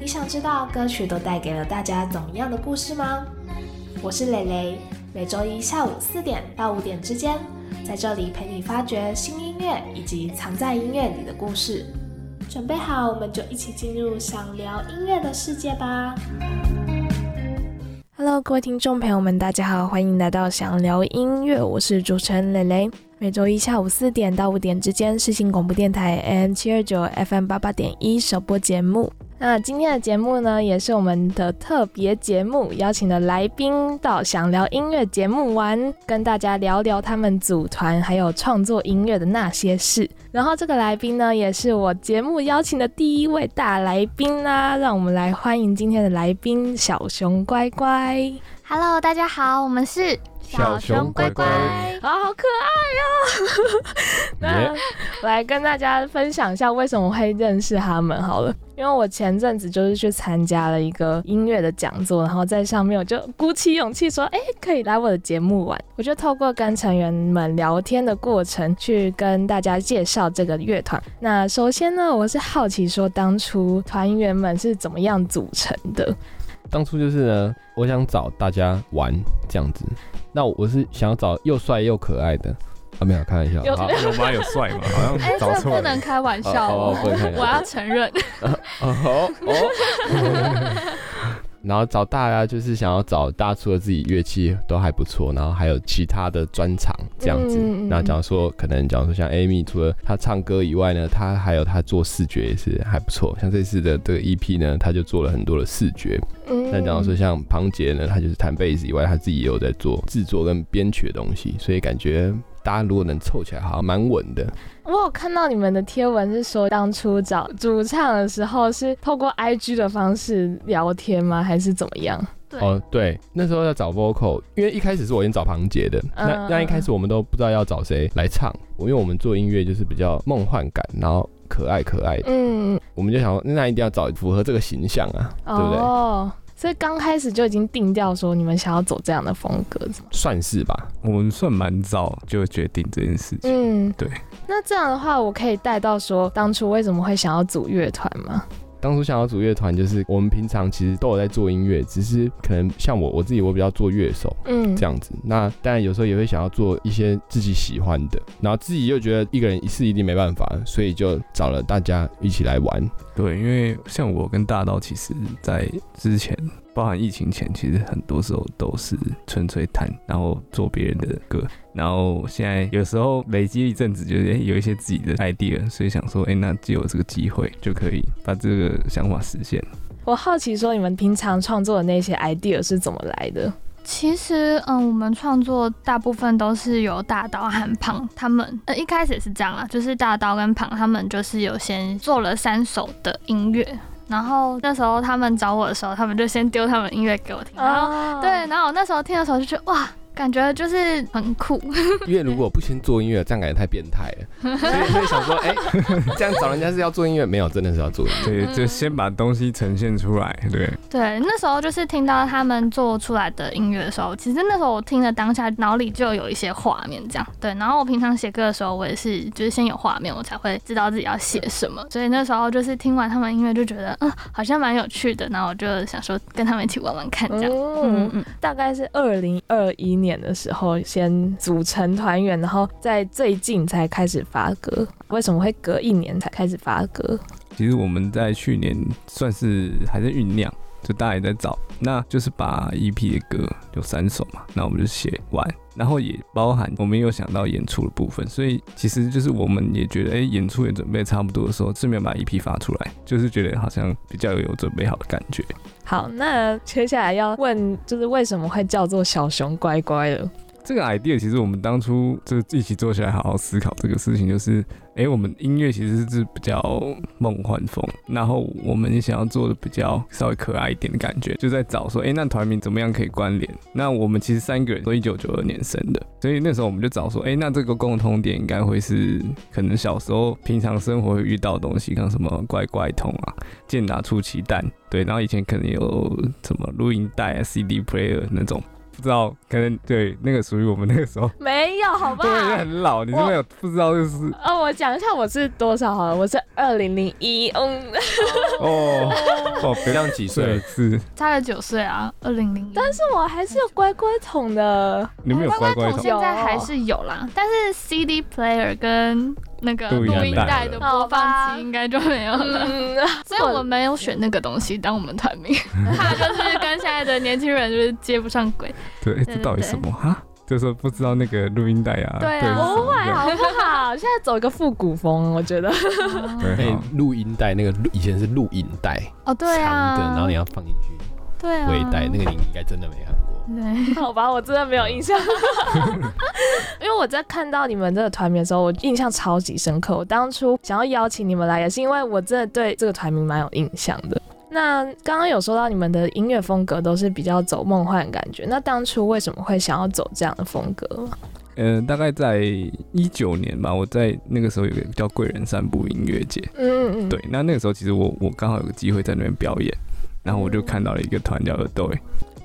你想知道歌曲都带给了大家怎么样的故事吗？我是蕾蕾，每周一下午四点到五点之间，在这里陪你发掘新音乐以及藏在音乐里的故事。准备好，我们就一起进入想聊音乐的世界吧。Hello，各位听众朋友们，大家好，欢迎来到想聊音乐，我是主持人蕾蕾。每周一下午四点到五点之间，是新广播电台 AM 七二九 FM 八八点一首播节目。那今天的节目呢，也是我们的特别节目，邀请的来宾到想聊音乐节目玩，跟大家聊聊他们组团还有创作音乐的那些事。然后这个来宾呢，也是我节目邀请的第一位大来宾啦，让我们来欢迎今天的来宾小熊乖乖。Hello，大家好，我们是小熊乖乖啊，好可爱哦！那我来跟大家分享一下为什么会认识他们好了。因为我前阵子就是去参加了一个音乐的讲座，然后在上面我就鼓起勇气说，哎，可以来我的节目玩。我就透过跟成员们聊天的过程，去跟大家介绍这个乐团。那首先呢，我是好奇说，当初团员们是怎么样组成的？当初就是呢，我想找大家玩这样子。那我是想要找又帅又可爱的啊，没有开玩笑。有好有吗？有帅吗？好哎、像找这错了。不能开玩笑哦哦不能开玩笑我要承认。哦 哦。然后找大家就是想要找大家除了自己乐器都还不错，然后还有其他的专长这样子。嗯嗯假如说可能假如说像 Amy 除了她唱歌以外呢，她还有她做视觉也是还不错。像这次的这个 EP 呢，她就做了很多的视觉。嗯那假如说像庞杰呢，他就是弹贝斯以外，他自己也有在做制作跟编曲的东西，所以感觉大家如果能凑起来，好像蛮稳的。我有看到你们的贴文是说，当初找主唱的时候是透过 IG 的方式聊天吗？还是怎么样？对哦，对，那时候要找 vocal，因为一开始是我先找庞杰的，嗯那那一开始我们都不知道要找谁来唱，因为我们做音乐就是比较梦幻感，然后可爱可爱的，嗯，我们就想说那一定要找符合这个形象啊，对不对？哦，所以刚开始就已经定掉说你们想要走这样的风格，算是吧。我们算蛮早就决定这件事情。嗯，对。那这样的话，我可以带到说当初为什么会想要组乐团吗？当初想要组乐团，就是我们平常其实都有在做音乐，只是可能像我我自己，我比较做乐手，嗯，这样子。那当然有时候也会想要做一些自己喜欢的，然后自己又觉得一个人一次一定没办法，所以就找了大家一起来玩。对，因为像我跟大刀，其实在之前，包含疫情前，其实很多时候都是纯粹弹，然后做别人的歌。然后现在有时候累积一阵子，就是哎、诶有一些自己的 idea，所以想说，哎、那就有这个机会，就可以把这个想法实现。我好奇说你们平常创作的那些 idea 是怎么来的？其实，嗯，我们创作大部分都是由大刀和胖他们，呃，一开始也是这样啦，就是大刀跟胖他们就是有先做了三首的音乐，然后那时候他们找我的时候，他们就先丢他们音乐给我听，然后、哦对，然后我那时候听的时候就觉得哇。感觉就是很酷，因为如果不先做音乐，这样感觉太变态了。所以所以想说，哎、这样找人家是要做音乐，没有，真的是要做音乐。对，就先把东西呈现出来。对，对，那时候就是听到他们做出来的音乐的时候，其实那时候我听了当下脑里就有一些画面，这样对。然后我平常写歌的时候，我也是就是先有画面，我才会知道自己要写什么。所以那时候就是听完他们音乐就觉得，嗯，好像蛮有趣的。然后我就想说跟他们一起玩玩看，这样。嗯嗯嗯，大概是二零二一年的时候先组成团员，然后在最近才开始发歌。为什么会隔一年才开始发歌？其实我们在去年算是还在酝酿，就大家也在找，那就是把 EP 的歌有三首嘛，那我们就写完，然后也包含我们有想到演出的部分，所以其实就是我们也觉得，哎、演出也准备差不多的时候，顺便把 EP 发出来，就是觉得好像比较有准备好的感觉。好，那接下来要问就是为什么会叫做小熊乖乖了？这个 idea 其实我们当初就一起坐下来好好思考这个事情，就是，哎、我们音乐其实是比较梦幻风，然后我们想要做的比较稍微可爱一点的感觉，就在找说，哎、那团名怎么样可以关联？那我们其实三个人都一九九二年生的，所以那时候我们就找说，哎、那这个共同点应该会是可能小时候平常生活会遇到的东西，像什么怪怪桶啊、健达出奇蛋，对，然后以前可能有什么录音带啊、CD player 那种。不知道，可能对那个属于我们那个时候，没有，好不对，好？很老，你是没有不知道就是哦，我讲一下我是多少好了，我是二零零一，嗯，哦 哦，这样几岁？是差了九岁啊，二零零一。但是我还是有乖乖桶的，你们有乖乖桶桶现在还是有啦，但是 CD player 跟那个录音带的播放机应该就没有了。嗯，所以我们没有选那个东西当我们团名，怕就是跟现在的年轻人就是接不上轨。对，这到底什么哈？就是不知道那个录音带啊，对啊不会好不好？现在走一个复古风，我觉得。对，录音带那个以前是录音带，哦，对啊，长的，然后你要放进去对啊，回带，那个你应该真的没看过。对，好吧，我真的没有印象，因为我在看到你们这个团名的时候，我印象超级深刻。我当初想要邀请你们来，也是因为我真的对这个团名蛮有印象的。那刚刚有说到你们的音乐风格都是比较走梦幻的感觉，那当初为什么会想要走这样的风格？呃，大概在一九年吧，我在那个时候有个叫贵人散步音乐节，嗯嗯嗯，对，那那个时候其实我我刚好有个机会在那边表演，然后我就看到了一个团叫耳朵，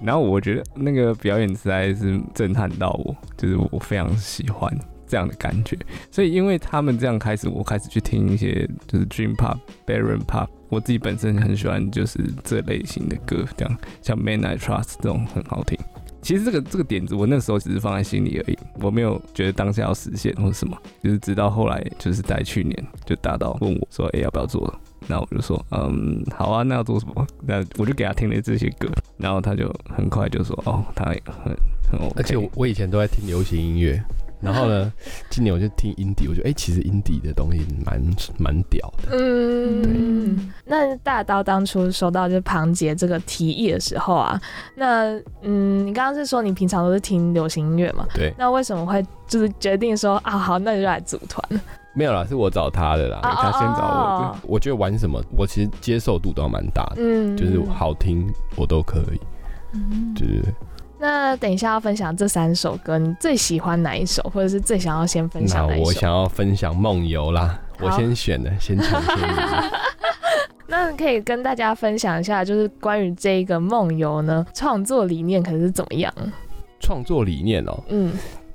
然后我觉得那个表演实在是震撼到我，就是我非常喜欢这样的感觉，所以因为他们这样开始，我开始去听一些就是 Dream Pop、Baron Pop，我自己本身很喜欢就是这类型的歌，这样像 Man I Trust 这种很好听。其实这个这个点子，我那时候只是放在心里而已，我没有觉得当下要实现或什么，就是直到后来，就是在去年就达到问我说，哎、要不要做？然后我就说，嗯，好啊，那要做什么？那我就给他听了这些歌，然后他就很快就说，哦，他很很而且我我以前都在听流行音乐，然后呢，今年我就听 indie，我觉得哎、其实 indie 的东西蛮蛮屌的。嗯，对那大刀当初收到就是庞杰这个提议的时候啊，那嗯，你刚刚是说你平常都是听流行音乐嘛？对，那为什么会就是决定说啊好，那你就来组团？没有啦，是我找他的啦。啊他先找我的。我觉得玩什么，我其实接受度都蛮大的，嗯，就是好听我都可以，嗯对对对。那等一下要分享这三首歌，你最喜欢哪一首，或者是最想要先分享哪一首？我想要分享梦游啦，我先选的，先抢先赢。那可以跟大家分享一下，就是关于这个梦游呢，创作理念可能是怎么样？创作理念哦、嗯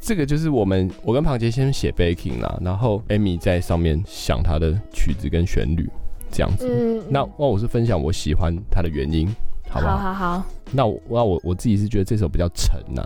这个就是我们我跟庞杰先写 baking 啦，然后 Amy 在上面想她的曲子跟旋律这样子。嗯，那那我是分享我喜欢它的原因，好不好？好？好好，那我那我我自己是觉得这首比较沉呐、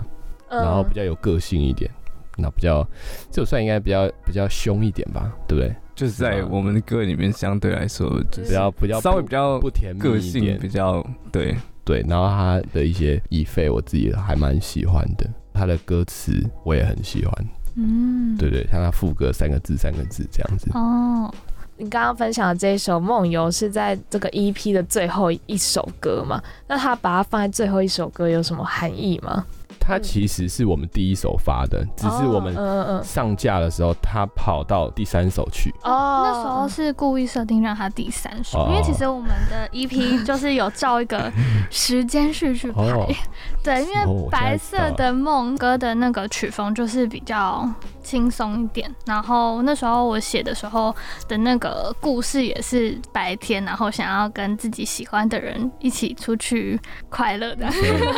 嗯。然后比较有个性一点，那比较这首算应该比较比较凶一点吧，对不对？就是在我们的歌里面相对来说，就是比较比较稍微比较不甜蜜个一点。性比较对，对，然后他的一些意费我自己还蛮喜欢的，他的歌词我也很喜欢，嗯，对对，像他副歌三个字三个字这样子。哦，你刚刚分享的这一首《梦游》是在这个 EP 的最后一首歌嘛？那他把它放在最后一首歌有什么含义吗？它其实是我们第一首发的，只是我们哦嗯嗯上架的时候，他跑到第三首去。嗯，哦那时候是故意设定让它第三首，哦因为其实我们的 EP 就是有照一个时间序去排。哦，对，因为白色的梦歌的那个曲风就是比较轻松一点，然后那时候我写的时候的那个故事也是白天，然后想要跟自己喜欢的人一起出去快乐的，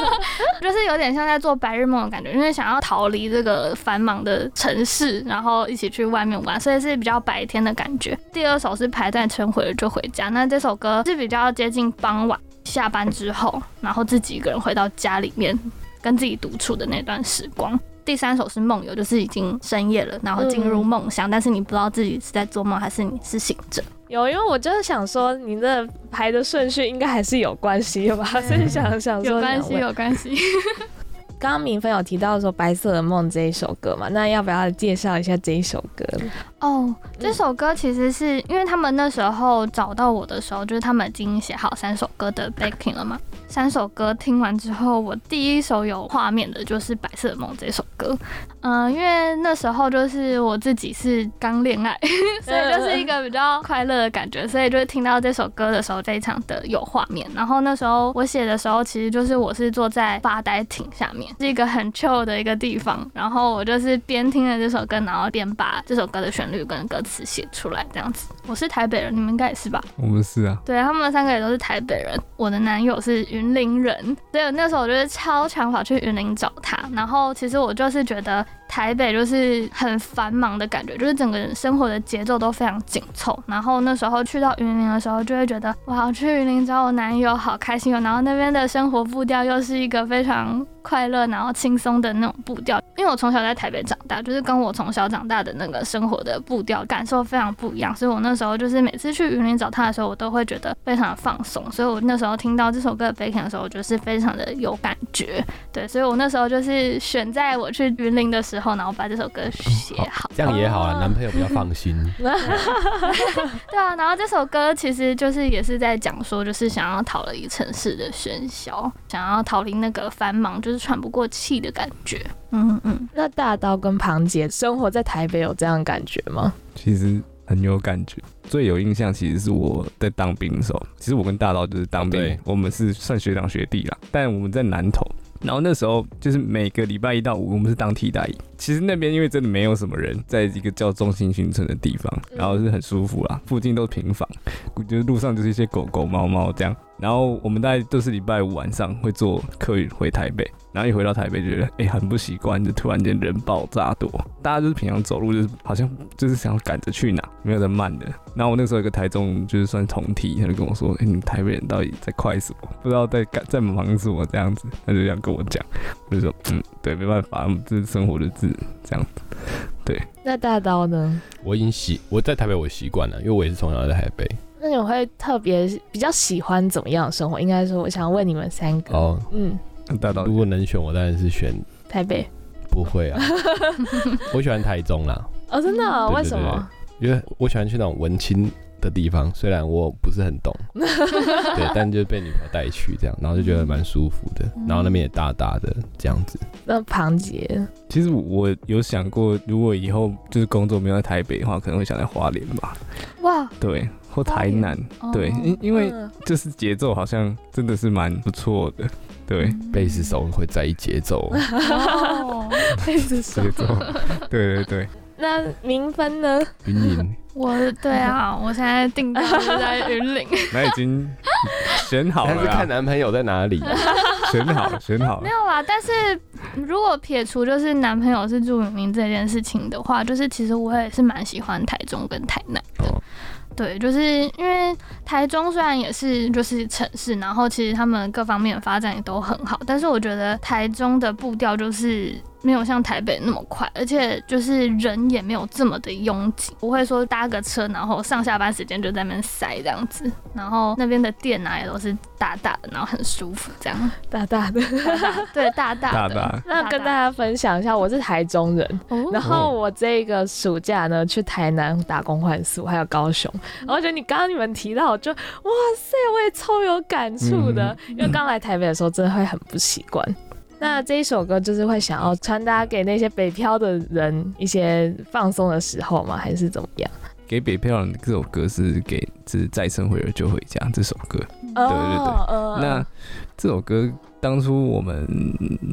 就是有点像在做白日梦的感觉，因为想要逃离这个繁忙的城市，然后一起去外面玩，所以是比较白天的感觉。第二首是排在晨回了就回家，那这首歌是比较接近傍晚下班之后，然后自己一个人回到家里面跟自己独处的那段时光。第三首是梦游，就是已经深夜了，然后进入梦乡，但是你不知道自己是在做梦还是你是醒着。有，因为我就是想说，你的排的顺序应该还是有关系的吧？所以想想说有关系，有关系。刚刚明芬有提到说《白色的梦》这一首歌嘛，那要不要介绍一下这一首歌？哦，这首歌其实是因为他们那时候找到我的时候，就是他们已经写好三首歌的 backing 了嘛，三首歌听完之后，我第一首有画面的就是《白色梦》这首歌。嗯、因为那时候就是我自己是刚恋爱，所以就是一个比较快乐的感觉，所以就是听到这首歌的时候，非常的有画面。然后那时候我写的时候，其实就是我是坐在发呆亭下面，是一个很 chill 的一个地方，然后我就是边听着这首歌，然后边把这首歌的旋律跟歌词写出来，这样子。我是台北人，你们应该也是吧？我们是啊，对他们三个也都是台北人。我的男友是云林人，所以那时候我就是超常跑去云林找他。然后其实我就是觉得台北就是很繁忙的感觉，就是整个生活的节奏都非常紧凑。然后那时候去到云林的时候，就会觉得哇，去云林找我男友好开心哦。然后那边的生活步调又是一个非常快乐，然后轻松的那种步调。因为我从小在台北长大，就是跟我从小长大的那个生活的步调感受非常不一样，所以我那时候就是每次去云林找他的时候，我都会觉得非常的放松。所以我那时候听到这首歌的 Baking 的时候，我就是非常的有感觉。对，所以我那时候就是选在我去云林的时候，然后把这首歌写好。这样也好啊，男朋友比较放心。对啊，然后这首歌其实就是也是在讲说，就是想要逃离城市的喧嚣，想要逃离那个繁忙，就是喘不过气的感觉。嗯嗯，那大刀跟庞杰生活在台北有这样的感觉吗？其实很有感觉。最有印象其实是我在当兵的时候，其实我跟大刀就是当兵，我们是算学长学弟啦，但我们在南投。然后那时候就是每个礼拜一到五，我们是当替代。其实那边因为真的没有什么人，在一个叫中心新村的地方，然后是很舒服啦，附近都是平房，就是路上就是一些狗狗、猫猫这样。然后我们大概都是礼拜五晚上会坐客运回台北，然后一回到台北觉得哎、很不习惯，就突然间人爆炸多，大家就是平常走路就是好像就是想要赶着去哪，没有在慢的。然后我那时候有个台中就是算同体，他就跟我说，哎、你们台北人到底在快什么？不知道在赶在忙什么这样子，他就这样跟我讲，我就说嗯，对，没办法，这是生活的字这样子。对那大刀呢？我已经习我在台北我习惯了，因为我也是从小在台北。那你会特别比较喜欢怎么样的生活？应该说，我想问你们三个。哦，嗯，如果能选，我当然是选台北。不会啊，我喜欢台中啦，哦，真的哦、对对为什么？因为我喜欢去那种文青的地方，虽然我不是很懂，对，但就被女朋友带去这样，然后就觉得蛮舒服的，然后那边也大大的这样子。那庞杰，其实我有想过，如果以后就是工作没有在台北的话，可能会想在花莲吧，哇，对，或台南，哦对，因因为嗯就是节奏好像真的是蛮不错的，对，贝斯手会在意节奏，哦，贝斯手节奏，对对对，那明分呢？云林 我对啊，我现在定档是在云林。那已经选好了但是看，男朋友在哪里。选好了，选好了没，有啦，但是如果撇除就是男朋友是住云林这件事情的话，就是其实我也是蛮喜欢台中跟台南对，就是因为台中虽然也是就是城市，然后其实他们各方面发展也都很好，但是我觉得台中的步调就是没有像台北那么快，而且就是人也没有这么的拥挤，不会说搭个车然后上下班时间就在那边塞这样子，然后那边的店啊也都是大大的，然后很舒服这样，大大的。对大大的大大那跟大家分享一下，我是台中人，哦 然后我这个暑假呢去台南打工换宿，还有高雄。然后我觉得你刚刚你们提到，我就哇塞，我也超有感触的，因为刚来台北的时候真的会很不习惯。那这一首歌就是会想要传达给那些北漂的人一些放松的时候吗？还是怎么样？给北漂人这首歌是给是再生回儿就回家这首歌，对对对呃那这首歌当初我们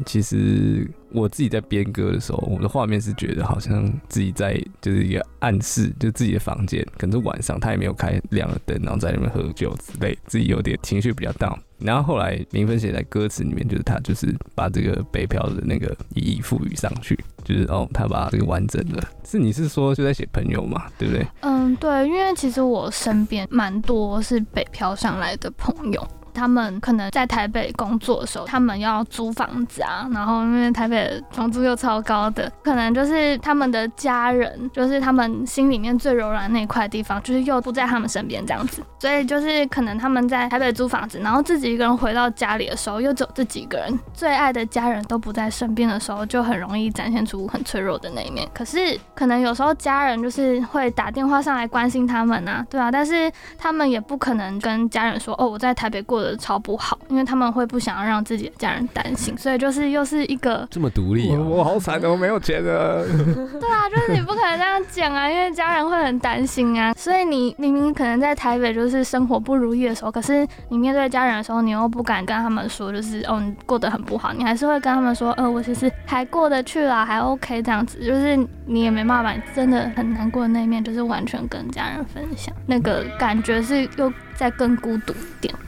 其实我自己在编歌的时候，我的画面是觉得好像自己在就是一个暗示，就自己的房间，可能是晚上他也没有开亮了灯，然后在那边喝酒之类，自己有点情绪比较 down。然后后来明芬写在歌词里面，就是他就是把这个北漂的那个意义赋予上去，就是哦，他把这个完整的，是你是说就在写朋友嘛，对不对？嗯，对，因为其实我身边蛮多是北漂上来的朋友。他们可能在台北工作的时候，他们要租房子啊，然后因为台北房租又超高的，可能就是他们的家人，就是他们心里面最柔软那一块地方，就是又不在他们身边这样子，所以就是可能他们在台北租房子，然后自己一个人回到家里的时候，又只有自己一个人，最爱的家人都不在身边的时候，就很容易展现出很脆弱的那一面。可是可能有时候家人就是会打电话上来关心他们啊，对啊，但是他们也不可能跟家人说，哦，我在台北过的的超不好，因为他们会不想要让自己的家人担心，所以就是又是一个这么独立我好惨的，我没有钱的。对啊，就是你不可能这样讲啊，因为家人会很担心啊。所以你明明可能在台北就是生活不如意的时候，可是你面对家人的时候，你又不敢跟他们说，就是哦你过得很不好，你还是会跟他们说，呃我其实还过得去啦，还 OK 这样子，就是你也没办法把你真的很难过的那一面，就是完全跟家人分享，那个感觉是又再更孤独一点的。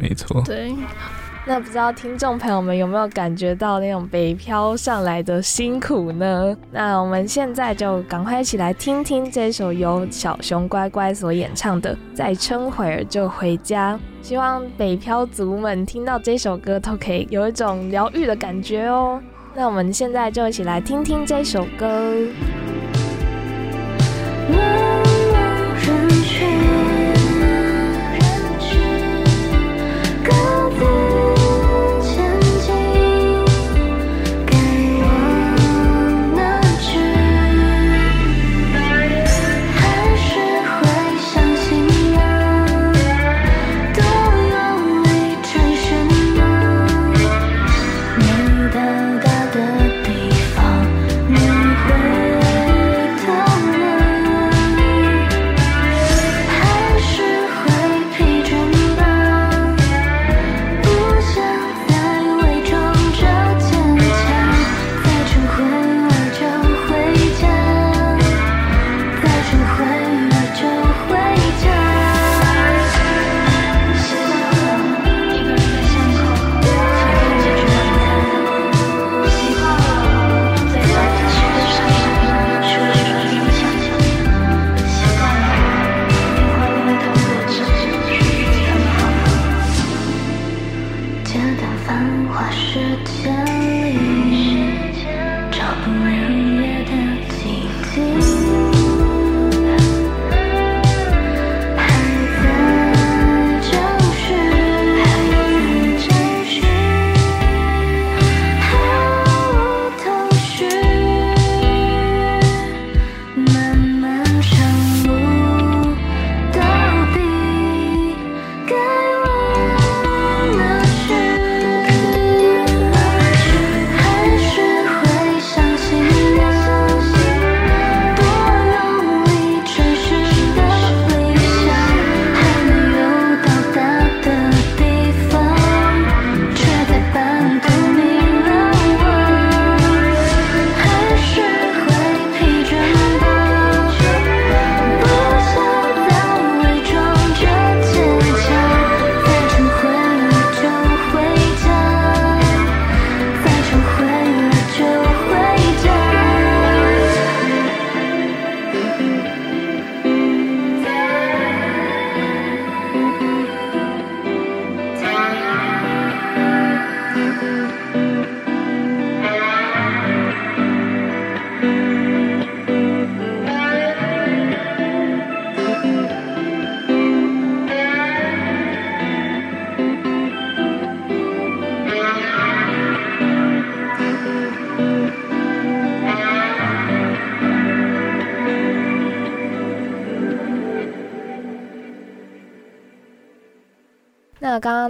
没错，对，那不知道听众朋友们有没有感觉到那种北漂上来的辛苦呢？那我们现在就赶快一起来听听这首由小熊乖乖所演唱的《再撑会儿就回家》。希望北漂族们听到这首歌都可以有一种疗愈的感觉哦。那我们现在就一起来听听这首歌。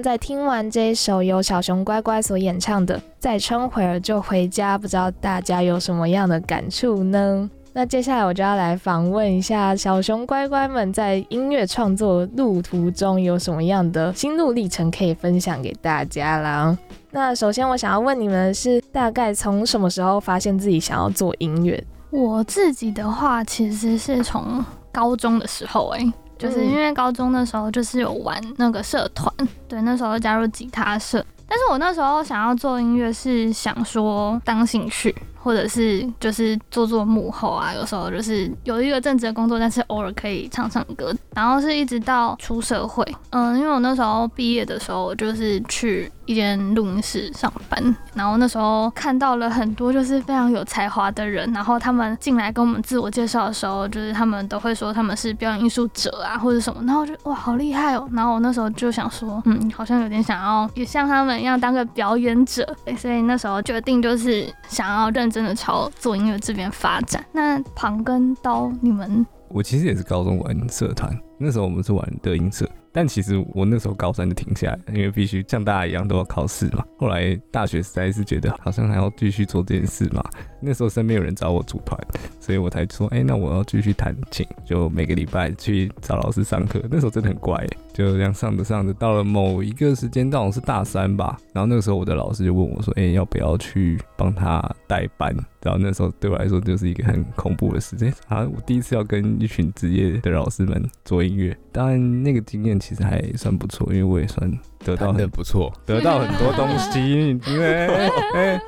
刚在听完这一首由小熊乖乖所演唱的《再撑会儿就回家》，不知道大家有什么样的感触呢？那接下来我就要来访问一下小熊乖乖们在音乐创作路途中有什么样的心路历程可以分享给大家啦。那首先我想要问你们的是，大概从什么时候发现自己想要做音乐？我自己的话，其实是从高中的时候、欸，就是因为高中那时候就是有玩那个社团，对，那时候加入吉他社。但是我那时候想要做音乐，是想说当兴趣，或者是就是做做幕后啊，有时候就是有一个正职的工作，但是偶尔可以唱唱歌。然后是一直到出社会，嗯，因为我那时候毕业的时候，就是去一间录音室上班，然后那时候看到了很多就是非常有才华的人，然后他们进来跟我们自我介绍的时候，就是他们都会说他们是表演艺术者啊或者什么，然后就哇好厉害哦，然后我那时候就想说，嗯，好像有点想要也像他们一样当个表演者，所以那时候决定就是想要认真的朝做音乐这边发展。那庞跟刀，你们我其实也是高中玩社团，那时候我们是玩德音社，但其实我那时候高三就停下来，因为必须像大家一样都要考试嘛。后来大学实在是觉得好像还要继续做这件事嘛。那时候身边有人找我组团，所以我才说，哎、那我要继续弹琴，就每个礼拜去找老师上课。那时候真的很乖、就这样上着上着，到了某一个时间段，我是大三吧，然后那个时候我的老师就问我说，哎、要不要去帮他代班？然后那时候对我来说就是一个很恐怖的事情啊！我第一次要跟一群职业的老师们做音乐，当然那个经验其实还算不错，因为我也算得到很的不错，得到很多东西，因为、哎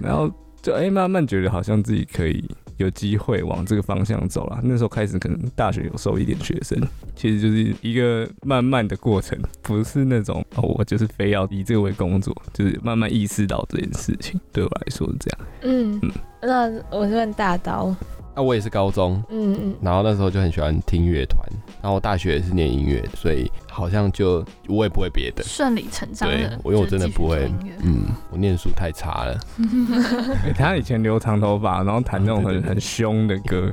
然后就哎、慢慢觉得好像自己可以有机会往这个方向走了。那时候开始可能大学有收一点学生，其实就是一个慢慢的过程，不是那种哦我就是非要以这个为工作，就是慢慢意识到这件事情对我来说是这样。嗯嗯，那我是问大刀，啊，我也是高中，嗯嗯，然后那时候就很喜欢听乐团，然后我大学也是念音乐，所以好像就我也不会别的。顺理成章对的，，我因为我真的不会嗯，我念书太差了，欸他以前留长头发，然后弹那种很 很凶的歌，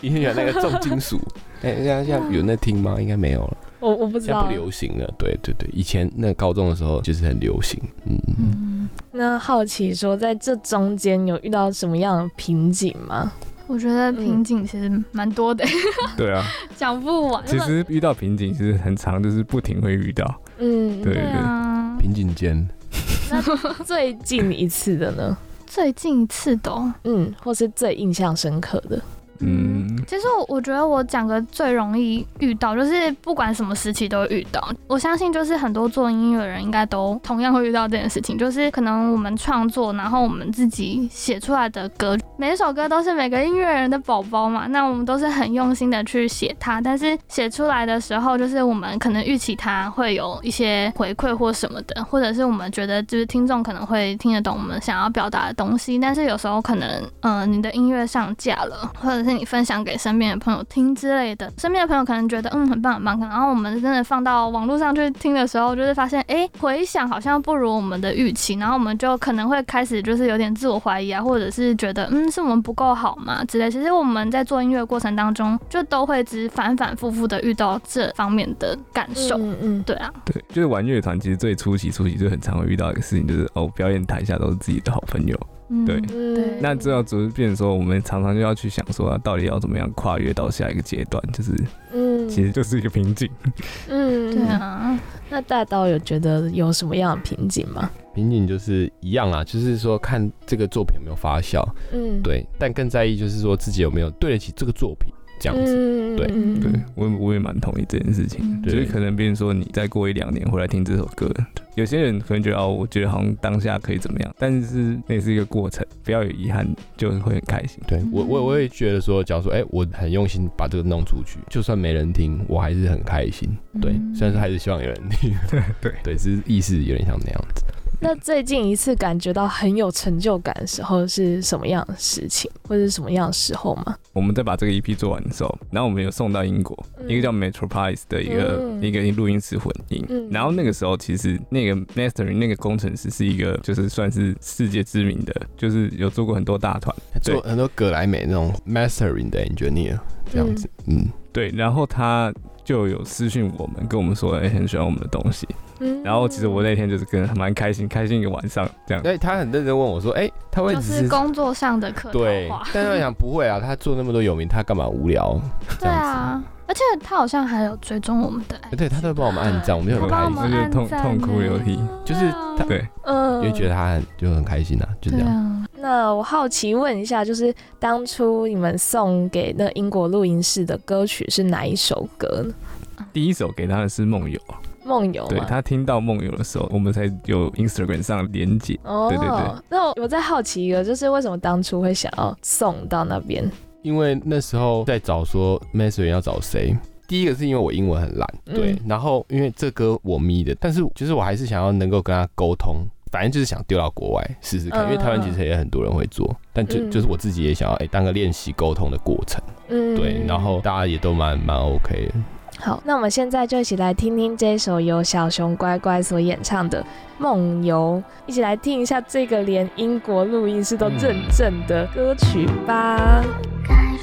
以前有那个重金属，哎、现在现在有那听吗？应该没有了，我我不知道不。流行了。对对对，以前那高中的时候就是很流行，嗯嗯。嗯，那好奇说，在这中间有遇到什么样的瓶颈吗？我觉得瓶颈其实蛮多的，对啊，讲不完。其实遇到瓶颈其实很长，就是不停会遇到。嗯，对对啊，瓶颈间，最近一次的呢？最近一次的哦、嗯，或是最印象深刻的？嗯，其实我觉得我讲个最容易遇到，就是不管什么时期都会遇到。我相信就是很多做音乐的人应该都同样会遇到这件事情，就是可能我们创作，然后我们自己写出来的歌，每一首歌都是每个音乐人的宝宝嘛，那我们都是很用心的去写它，但是写出来的时候，就是我们可能预期它会有一些回馈或什么的，或者是我们觉得就是听众可能会听得懂我们想要表达的东西，但是有时候可能，嗯、你的音乐上架了，或者是你分享给身边的朋友听之类的，身边的朋友可能觉得嗯很棒很棒，然后我们真的放到网络上去听的时候，就是发现哎回想好像不如我们的预期，然后我们就可能会开始就是有点自我怀疑啊，或者是觉得嗯是我们不够好嘛之类。其实我们在做音乐过程当中，就都会只反反复复的遇到这方面的感受。嗯嗯，对啊，对，就是玩乐团，其实最初期初期就很常会遇到一个事情，就是哦，表演台下都是自己的好朋友。嗯对那这要只是变成说，我们常常就要去想说、啊，到底要怎么样跨越到下一个阶段，就是嗯，其实就是一个瓶颈。嗯，对。啊，那大刀有觉得有什么样的瓶颈吗？瓶颈就是一样啦，就是说看这个作品有没有发酵，嗯，对，但更在意就是说自己有没有对得起这个作品，这样子。嗯，对嗯对我我也蛮同意这件事情。嗯就是可能别人说，你再过一两年回来听这首歌，有些人可能觉得哦，我觉得好像当下可以怎么样，但是那也是一个过程，不要有遗憾，就会很开心。对我我我也觉得说，假如说，哎、我很用心把这个弄出去，就算没人听，我还是很开心。对，嗯虽然说还是希望有人听，对对对，只是意思有点像那样子。那最近一次感觉到很有成就感的时候是什么样的事情，或者是什么样的时候吗？我们在把这个 EP 做完的时候，然后我们有送到英国，嗯一个叫 Metropolis 的一个、嗯一个录音室混音。嗯然后那个时候，其实那个 mastering 那个工程师是一个，就是算是世界知名的，就是有做过很多大团。做很多格莱美那种 mastering 的 engineer 这样子，嗯，对，然后他就有私讯我们，跟我们说，哎、很喜欢我们的东西。嗯然后其实我那天就是跟他蛮开心，开心一个晚上这样。对，他很认真问我说，哎，他会就只是工作上的客套对，，但是我想不会啊，他做那么多有名，他干嘛无聊这对样子？啊，而且他好像还有追踪我们的对他都会帮我们按赞，我们就很开心就是痛痛哭流涕就是他对，嗯因为觉得他很就很开心啊，就这样。那我好奇问一下，就是当初你们送给那英国录音室的歌曲是哪一首歌呢？第一首给他的是梦游，梦游吗？对他听到梦游的时候，我们才有 Instagram 上连接。哦，对对对。那我我再好奇一个，就是为什么当初会想要送到那边？因为那时候在找说 mastering 要找谁。第一个是因为我英文很烂，对，嗯然后因为这歌我咪的，但是就是我还是想要能够跟他沟通，反正就是想丢到国外试试看，因为台湾其实也很多人会做，但就嗯。就是我自己也想要哎、当个练习沟通的过程，嗯。对，然后大家也都蛮蛮 OK 的。好，那我们现在就一起来听听这首由小熊乖乖所演唱的《梦游》，一起来听一下这个连英国录音室都认证的歌曲吧。盖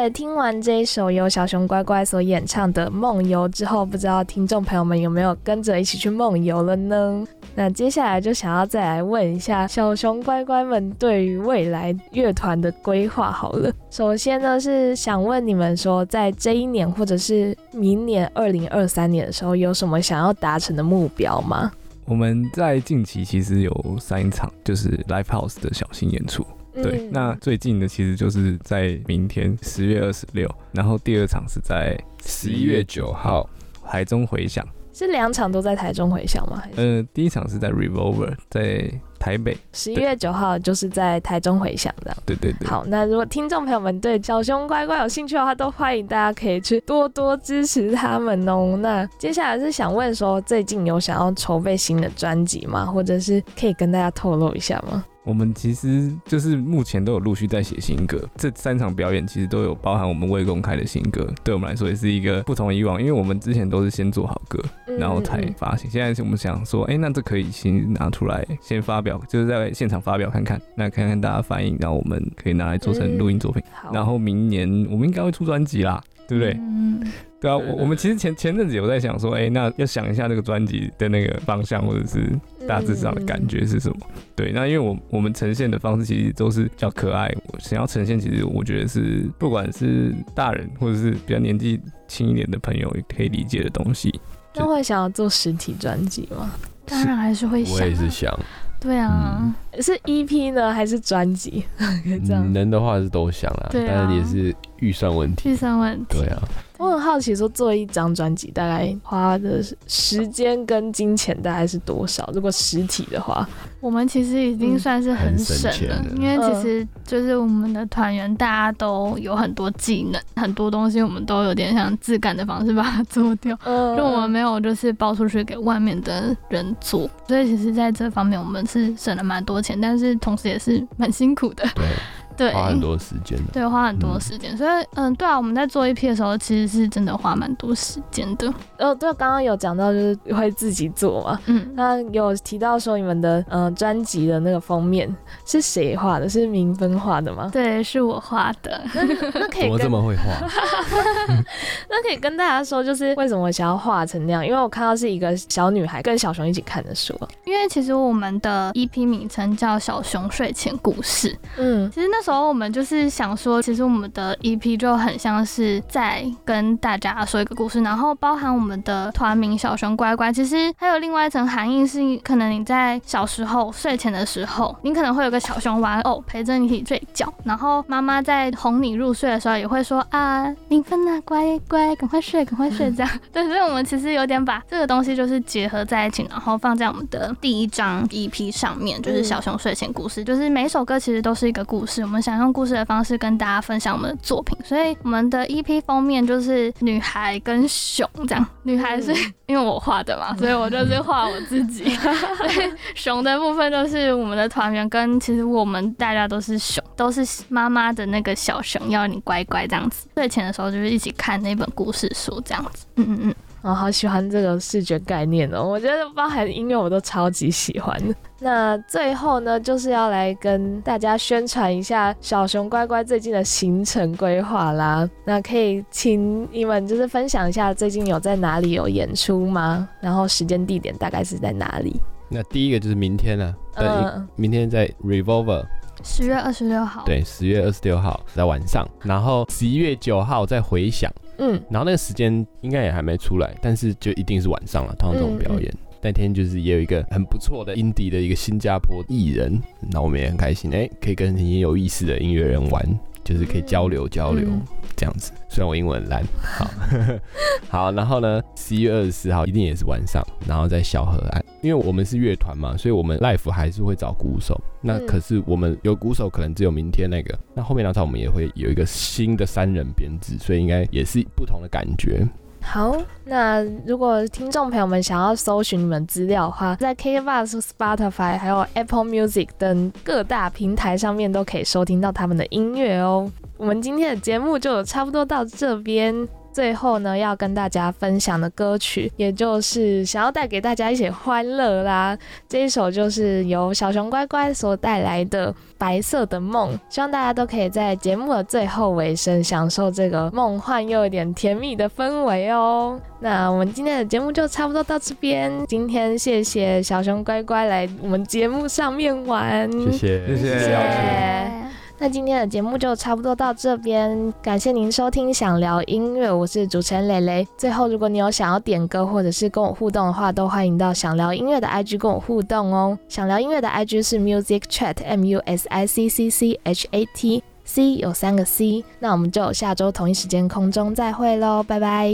在听完这一首由小熊乖乖所演唱的《梦游》之后，不知道听众朋友们有没有跟着一起去梦游了呢？那接下来就想要再来问一下小熊乖乖们对于未来乐团的规划好了。首先呢是想问你们说，在这一年或者是明年二零二三年的时候，有什么想要达成的目标吗？我们在近期其实有三场就是 Live House 的小型演出。对，嗯那最近的其实就是在明天十月二十六，然后第二场是在十一月九号，台中回响，是两场都在台中回响吗？还是呃，第一场是在 Revolver，在台北，十一月九号就是在台中回响的？对对对，好，那如果听众朋友们对小熊乖乖有兴趣的话，都欢迎大家可以去多多支持他们哦。那接下来是想问说，最近有想要筹备新的专辑吗？或者是可以跟大家透露一下吗？我们其实就是目前都有陆续在写新歌，这三场表演其实都有包含我们未公开的新歌，对我们来说也是一个不同以往，因为我们之前都是先做好歌，然后才嗯发行。现在是我们想说，哎、那这可以先拿出来先发表，就是在现场发表看看，那看看大家反应，然后我们可以拿来做成录音作品。好，然后明年我们应该会出专辑啦，对不对？嗯，对啊，我我们其实前前阵子有在想说，哎、那要想一下这个专辑的那个方向，或者是大致上的感觉是什么。对，那因为我我们呈现的方式其实都是比较可爱，我想要呈现，其实我觉得是不管是大人或者是比较年纪轻一点的朋友也可以理解的东西。那会想要做实体专辑吗？当然还是会想啊，也是想，对啊，是 EP 呢，还是专辑？这样。能的话是都想啦，对啊但是也是预算问题。预算问题，对啊，我很好奇，说做一张专辑大概花的时间跟金钱大概是多少？如果实体的话，我们其实已经算是很很省省了，因为其实就是我们的团员大家都有很多技能，很多东西我们都有点像自干的方式把它做掉。嗯就我们没有就是包出去给外面的人做，所以其实在这方面我们是省了蛮多钱，但是同时也是蛮辛苦的。对，对，花很多时间的。对，花很多嗯时间，所以嗯，对啊，我们在做 EP 的时候，其实是真的花蛮多时间的。呃，对，刚刚有讲到就是会自己做嘛，嗯，那有提到说你们的呃专辑的那个封面是谁画的？是明芬画的吗？对，是我画的。那可以跟怎么这么会画？那可以跟大家说，就是为什么想要画成那样？因为我看到是一个小女孩跟小熊一起看的书。因为其实我们的 EP 名称叫《小熊睡前故事》，嗯其实那时候我们就是想说，其实我们的 EP 就很像是在跟大家说一个故事，然后包含我们的团名“小熊乖乖”，其实还有另外一层含义是，可能你在小时候睡前的时候，你可能会有个小熊玩偶陪着你一起睡觉，然后妈妈在哄你入睡的时候也会说啊，零分啊，乖乖，赶快睡，赶快睡，这样。对，所以我们其实有点把这个东西就是结合在一起，然后放在我们的第一张 EP 上面，就是小熊睡前故事，就是每首歌其实都是一个故事，我们想用故事的方式跟大家分享我们的作品，所以我们的 EP 封面就是女孩跟熊这样，女孩是 因为我画的嘛，所以我就是画我自己，对，熊的部分就是我们的团员跟其实我们大家都是熊，都是妈妈的那个小熊，要你乖乖这样子。睡前的时候就是一起看那本故事书这样子，嗯嗯嗯。我好喜欢这个视觉概念哦，我觉得包含音乐我都超级喜欢。那最后呢，就是要来跟大家宣传一下小熊乖乖最近的行程规划啦。那可以请你们就是分享一下最近有在哪里有演出吗？然后时间地点大概是在哪里？那第一个就是明天了，明天在 Revolver，十月二十六号，对，十月二十六号在晚上，然后十一月九号再回响，嗯，然后那个时间应该也还没出来，但是就一定是晚上了，通常这种表演。那天就是也有一个很不错的 indie 的一个新加坡艺人，那我们也很开心，哎、可以跟一些有意思的音乐人玩，就是可以交流交流、嗯这样子。虽然我英文很烂，好，好，然后呢，十一月二十四号一定也是晚上，然后在小河岸，因为我们是乐团嘛，所以我们 l i f e 还是会找鼓手。那嗯可是我们有鼓手，可能只有明天那个，那后面两场我们也会有一个新的三人编制，所以应该也是不同的感觉。好，那如果听众朋友们想要搜寻你们资料的话，在 KKBox、Spotify 还有 Apple Music 等各大平台上面都可以收听到他们的音乐哦。我们今天的节目就差不多到这边。最后呢，要跟大家分享的歌曲，也就是想要带给大家一些欢乐啦。这一首就是由小熊乖乖所带来的《白色的梦》，希望大家都可以在节目的最后尾声享受这个梦幻又有点甜蜜的氛围哦。那我们今天的节目就差不多到这边，今天谢谢小熊乖乖来我们节目上面玩，谢谢，谢谢。那今天的节目就差不多到这边，感谢您收听《想聊音乐》，我是主持人蕾蕾。最后，如果你有想要点歌或者是跟我互动的话，都欢迎到想聊音乐的 IG 跟我互动哦。想聊音乐的 IG 是 Music Chat M U S I C C C H A T C 有三个 C。那我们就下周同一时间空中再会喽，拜拜。